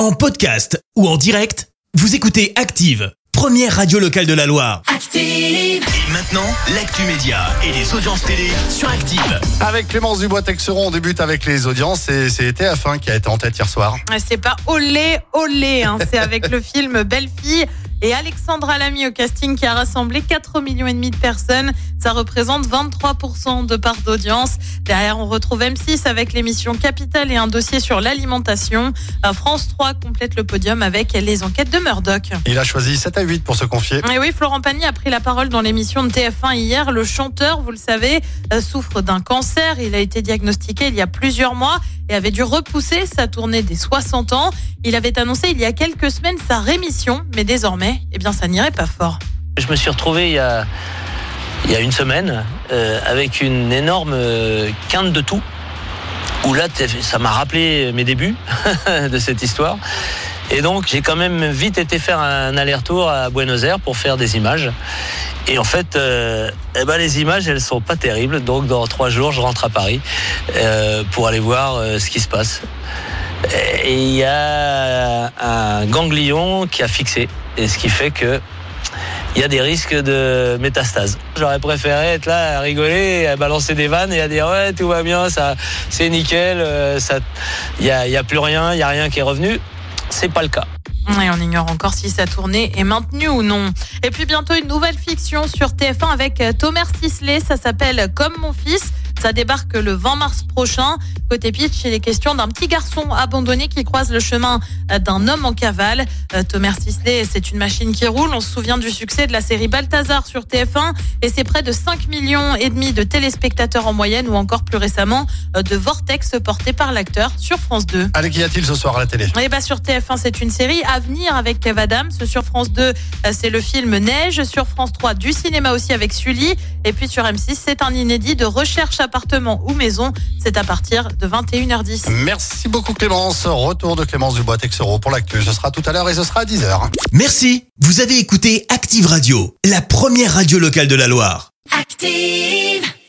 En podcast ou en direct, vous écoutez Active, première radio locale de la Loire. Active. Et maintenant, l'actu média et les audiences télé sur Active. Avec Clémence Dubois-Texeron, on débute avec les audiences et c'est TF1 qui a été en tête hier soir. C'est pas olé, olé, hein. c'est avec le film Belle Fille et Alexandra Lamy au casting qui a rassemblé 4 millions et demi de personnes. Ça représente 23% de part d'audience. Derrière, on retrouve M6 avec l'émission Capital et un dossier sur l'alimentation. Euh, France 3 complète le podium avec les enquêtes de Murdoch. Il a choisi 7 à 8 pour se confier. Et oui, Florent Pagny a pris la parole dans l'émission de TF1 hier. Le chanteur, vous le savez, euh, souffre d'un cancer. Il a été diagnostiqué il y a plusieurs mois et avait dû repousser sa tournée des 60 ans. Il avait annoncé il y a quelques semaines sa rémission, mais désormais, eh bien, ça n'irait pas fort. Je me suis retrouvé il y a, une semaine euh, avec une énorme euh, quinte de tout. Où là, ça m'a rappelé mes débuts de cette histoire. Et donc, j'ai quand même vite été faire un aller-retour à Buenos Aires pour faire des images. Et en fait, euh, eh ben, les images, elles sont pas terribles. Donc, dans trois jours, je rentre à Paris pour aller voir ce qui se passe. Et il y a un ganglion qui a fixé. Et ce qui fait que il y a des risques de métastase. J'aurais préféré être là à rigoler, à balancer des vannes et à dire ouais tout va bien, ça c'est nickel, euh, ça il y a, plus rien, il y a rien qui est revenu. C'est pas le cas. Et on ignore encore si sa tournée est maintenue ou non. Et puis bientôt une nouvelle fiction sur TF1 avec euh, Thomas Sisley. Ça s'appelle Comme mon fils. Ça débarque le 20 mars prochain. Côté pitch, il est question d'un petit garçon abandonné qui croise le chemin euh, d'un homme en cavale. Euh, Thomas Sisley, c'est une machine qui roule. On se souvient du succès de la série Balthazar sur TF1 et c'est près de 5 millions et demi de téléspectateurs en moyenne ou encore plus récemment euh, de Vortex porté par l'acteur sur France 2. Allez, qu'y a-t-il ce soir à la télé? Et bah sur TF1, c'est une série à venir avec Kev Adams. Sur France 2, euh, c'est le film Neige. Sur France 3, du cinéma aussi avec Sully. Et puis sur M6, c'est un inédit de recherche appartement ou maison. C'est à partir de 21h10. Merci beaucoup Clémence. Retour de Clémence Dubois-Texeron pour l'actu. Ce sera tout à l'heure et ce sera à 10h. Merci, vous avez écouté Active Radio, la première radio locale de la Loire. Active.